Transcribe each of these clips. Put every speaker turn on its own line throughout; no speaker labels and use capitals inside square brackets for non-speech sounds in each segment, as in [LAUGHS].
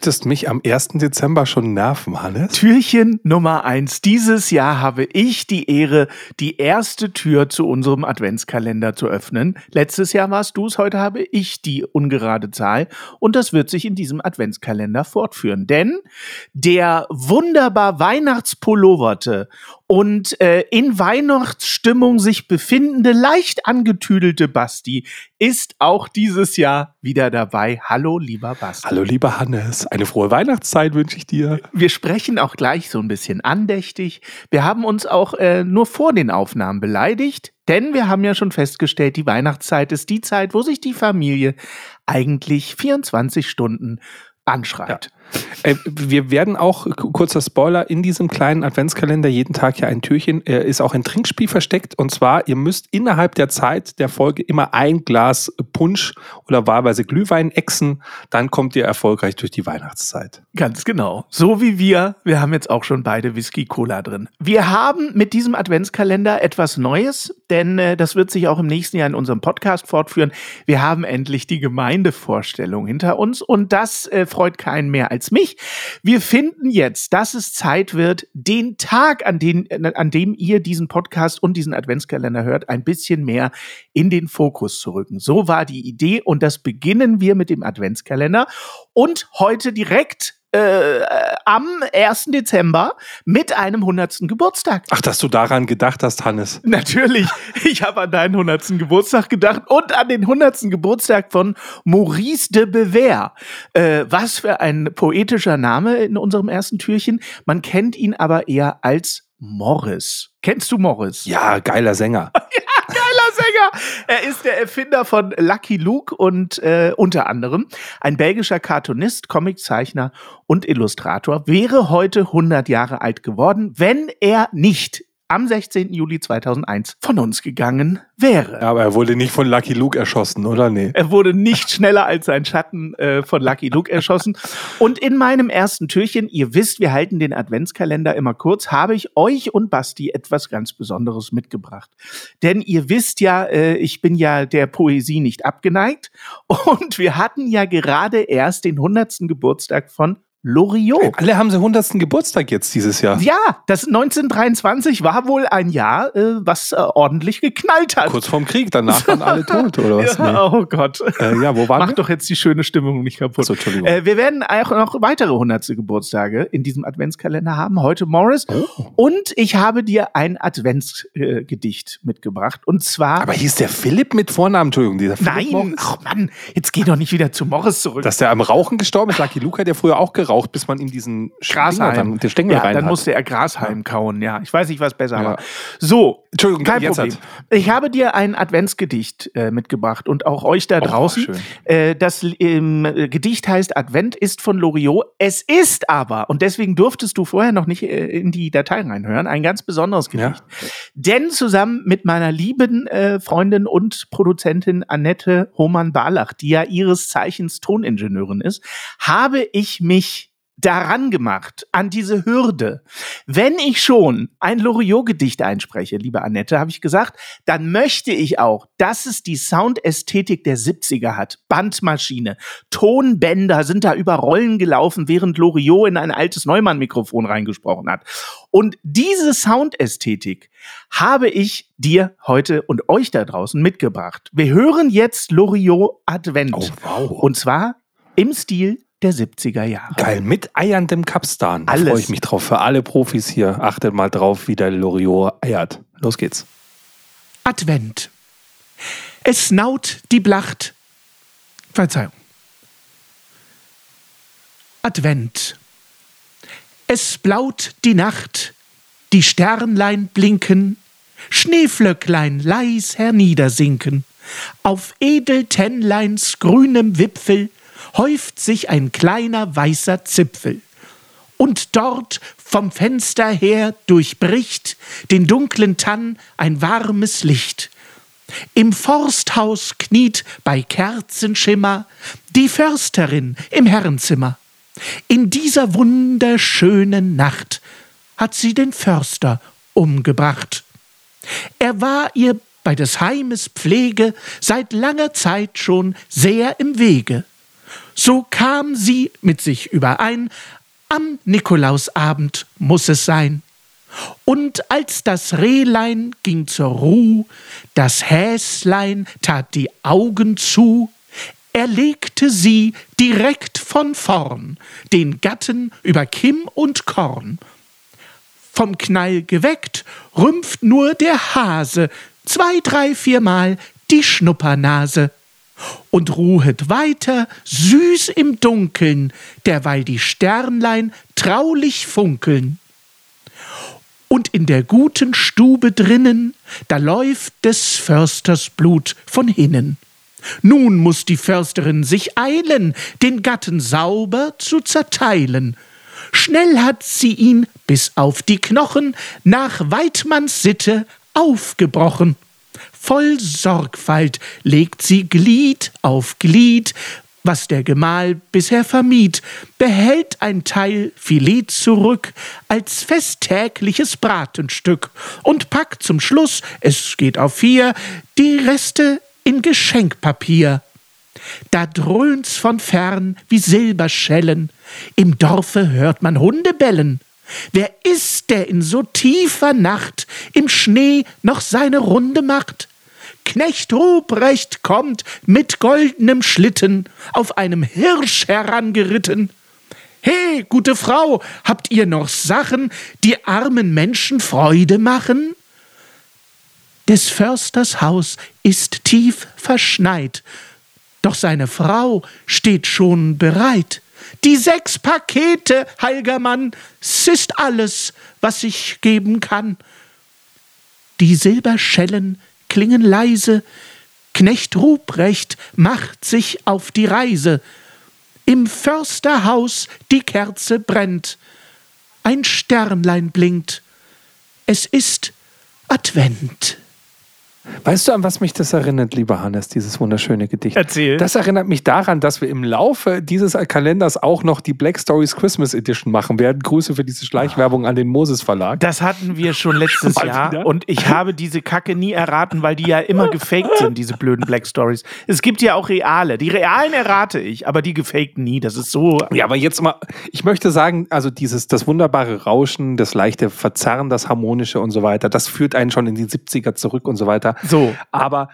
Möchtest mich am 1. Dezember schon nerven, Hannes?
Türchen Nummer eins. Dieses Jahr habe ich die Ehre, die erste Tür zu unserem Adventskalender zu öffnen. Letztes Jahr warst du es, heute habe ich die ungerade Zahl. Und das wird sich in diesem Adventskalender fortführen. Denn der wunderbar Weihnachtspulloverte und äh, in Weihnachtsstimmung sich befindende, leicht angetüdelte Basti ist auch dieses Jahr wieder dabei. Hallo, lieber Basti.
Hallo, lieber Hannes. Eine frohe Weihnachtszeit wünsche ich dir.
Wir sprechen auch gleich so ein bisschen andächtig. Wir haben uns auch äh, nur vor den Aufnahmen beleidigt, denn wir haben ja schon festgestellt, die Weihnachtszeit ist die Zeit, wo sich die Familie eigentlich 24 Stunden anschreit.
Äh, wir werden auch, kurzer Spoiler, in diesem kleinen Adventskalender jeden Tag ja ein Türchen, äh, ist auch ein Trinkspiel versteckt. Und zwar, ihr müsst innerhalb der Zeit der Folge immer ein Glas Punsch oder wahlweise Glühwein exen. Dann kommt ihr erfolgreich durch die Weihnachtszeit.
Ganz genau. So wie wir. Wir haben jetzt auch schon beide Whisky-Cola drin. Wir haben mit diesem Adventskalender etwas Neues, denn äh, das wird sich auch im nächsten Jahr in unserem Podcast fortführen. Wir haben endlich die Gemeindevorstellung hinter uns und das freut keinen mehr als mich. Wir finden jetzt, dass es Zeit wird, den Tag, an, den, an dem ihr diesen Podcast und diesen Adventskalender hört, ein bisschen mehr in den Fokus zu rücken. So war die Idee und das beginnen wir mit dem Adventskalender und heute direkt äh, am 1. Dezember mit einem 100. Geburtstag.
Ach, dass du daran gedacht hast, Hannes. [LAUGHS]
Natürlich, ich habe an deinen 100. Geburtstag gedacht und an den 100. Geburtstag von Maurice de Bever. Äh, was für ein poetischer Name in unserem ersten Türchen. Man kennt ihn aber eher als Morris. Kennst du Morris?
Ja, geiler Sänger. [LAUGHS]
geiler Sänger. [LAUGHS] Er ist der Erfinder von Lucky Luke und äh, unter anderem ein belgischer Cartoonist, Comiczeichner und Illustrator. Wäre heute 100 Jahre alt geworden, wenn er nicht am 16. Juli 2001 von uns gegangen wäre.
Aber er wurde nicht von Lucky Luke erschossen, oder? Nee.
Er wurde nicht [LAUGHS] schneller als sein Schatten äh, von Lucky Luke erschossen. Und in meinem ersten Türchen, ihr wisst, wir halten den Adventskalender immer kurz, habe ich euch und Basti etwas ganz Besonderes mitgebracht. Denn ihr wisst ja, äh, ich bin ja der Poesie nicht abgeneigt. Und wir hatten ja gerade erst den 100. Geburtstag von Loriot.
Alle haben sie 100. Geburtstag jetzt dieses Jahr.
Ja, das 1923 war wohl ein Jahr, äh, was äh, ordentlich geknallt hat.
Kurz vorm Krieg, danach waren alle tot, oder was? [LAUGHS]
Ja, oh Gott.
Nee. Äh, ja, wo waren
Mach
wir?
doch jetzt die schöne Stimmung nicht kaputt.
Achso, Entschuldigung.
Äh, wir werden auch noch weitere 100. Geburtstage in diesem Adventskalender haben. Heute Morris.
Oh.
Und ich habe dir ein Adventsgedicht äh, mitgebracht. Und zwar.
Aber hieß der Philipp mit Vornamen, Entschuldigung, dieser Philipp
nein,
Morris?
ach Mann, jetzt geh doch nicht wieder zu Morris zurück.
Dass der am Rauchen gestorben ist, Lucky hat ja früher auch geraucht, bis man ihm diesen Stinger dann, den Stängel
ja,
rein
dann
hat.
musste er Grashalm kauen, ja. Ich weiß nicht, was besser
Ja.
war. So,
Entschuldigung,
kein Problem.
hat-
Ich habe dir ein Adventsgedicht äh, mitgebracht und auch euch da
Oh,
draußen.
schön.
Äh, das ähm, äh, Gedicht heißt Advent ist von Loriot. Es ist aber, und deswegen durftest du vorher noch nicht äh, in die Datei reinhören, ein ganz besonderes Gedicht. Denn zusammen mit meiner lieben äh, Freundin und Produzentin Annette Hohmann-Barlach, die ja ihres Zeichens Toningenieurin ist, habe ich mich daran gemacht, an diese Hürde. Wenn ich schon ein Loriot-Gedicht einspreche, liebe Annette, habe ich gesagt, dann möchte ich auch, dass es die Soundästhetik der 70er hat. Bandmaschine, Tonbänder sind da über Rollen gelaufen, während Loriot in ein altes Neumann-Mikrofon reingesprochen hat. Und diese Soundästhetik habe ich dir heute und euch da draußen mitgebracht. Wir hören jetzt Loriot Advent.
Oh, wow.
Und zwar im Stil der 70er Jahre.
Geil, mit eierndem Kapstan. Da freue ich mich drauf. Für alle Profis hier, achtet mal drauf, wie der Loriot eiert. Los geht's.
Advent. Es snaut die Blacht. Verzeihung. Advent. Es blaut die Nacht, die Sternlein blinken, Schneeflöcklein leis herniedersinken. Auf Edeltennleins grünem Wipfel häuft sich ein kleiner weißer Zipfel. Und dort vom Fenster her durchbricht den dunklen Tann ein warmes Licht. Im Forsthaus kniet bei Kerzenschimmer die Försterin im Herrenzimmer. In dieser wunderschönen Nacht hat sie den Förster umgebracht. Er war ihr bei des Heimes Pflege seit langer Zeit schon sehr im Wege. So kam sie mit sich überein, am Nikolausabend muss es sein. Und als das Rehlein ging zur Ruh, das Häslein tat die Augen zu, er legte sie direkt von vorn, den Gatten über Kimm und Korn. Vom Knall geweckt, rümpft nur der Hase zwei, drei, viermal die Schnuppernase und ruhet weiter süß im Dunkeln, derweil die Sternlein traulich funkeln. Und in der guten Stube drinnen, da läuft des Försters Blut von hinnen. Nun muss die Försterin sich eilen, den Gatten sauber zu zerteilen. Schnell hat sie ihn bis auf die Knochen nach Weidmanns Sitte aufgebrochen. Voll Sorgfalt legt sie Glied auf Glied, was der Gemahl bisher vermied, behält ein Teil Filet zurück als festtägliches Bratenstück und packt zum Schluss, es geht auf vier, die Reste in Geschenkpapier. Da dröhnt's von fern wie Silberschellen, im Dorfe hört man Hunde bellen. Wer ist, der in so tiefer Nacht im Schnee noch seine Runde macht? Knecht Ruprecht kommt mit goldenem Schlitten auf einem Hirsch herangeritten. He, gute Frau, habt ihr noch Sachen, die armen Menschen Freude machen? Des Försters Haus ist tief verschneit, doch seine Frau steht schon bereit. Die sechs Pakete, heilger Mann, s ist alles, was ich geben kann. Die Silberschellen klingen leise, Knecht Ruprecht macht sich auf die Reise. Im Försterhaus die Kerze brennt, ein Sternlein blinkt, es ist Advent.
Weißt du, an was mich das erinnert, lieber Hannes, dieses wunderschöne Gedicht?
Erzähl.
Das erinnert mich daran, dass wir im Laufe dieses Kalenders auch noch die Black Stories Christmas Edition machen werden. Grüße für diese Schleichwerbung an den Moses Verlag.
Das hatten wir schon letztes [LAUGHS] Jahr wieder? und ich habe diese Kacke nie erraten, weil die ja immer gefaked sind, diese blöden Black Stories. Es gibt ja auch reale. Die realen errate ich, aber die gefakten nie. Das ist so.
Ja, aber jetzt mal, ich möchte sagen, also dieses, das wunderbare Rauschen, das leichte Verzerren, das harmonische und so weiter, das führt einen schon in die 70er zurück und so weiter.
So.
Aber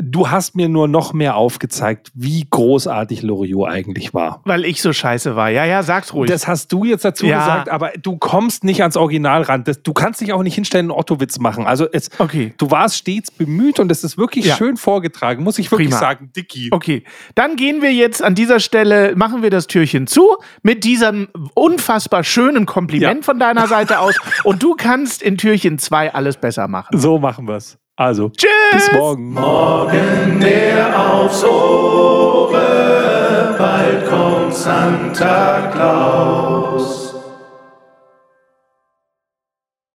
du hast mir nur noch mehr aufgezeigt, wie großartig Loriot eigentlich war.
Weil ich so scheiße war. Ja, ja, sag's ruhig.
Das hast du jetzt dazu
Ja.
gesagt, aber du kommst nicht ans Original ran. Das, du kannst dich auch nicht hinstellen und Otto-Witz machen. Also es,
Okay.
du warst stets bemüht und es ist wirklich
Ja.
schön vorgetragen, muss ich wirklich
Prima.
sagen, Dicky.
Okay, dann gehen wir jetzt an dieser Stelle, machen wir das Türchen zu mit diesem unfassbar schönen Kompliment
Ja.
von deiner Seite aus und du kannst in Türchen 2 alles besser machen.
So machen wir's. Also,
Tschüss!
bis morgen.
Morgen der aufs Ohre, bald kommt Santa Claus.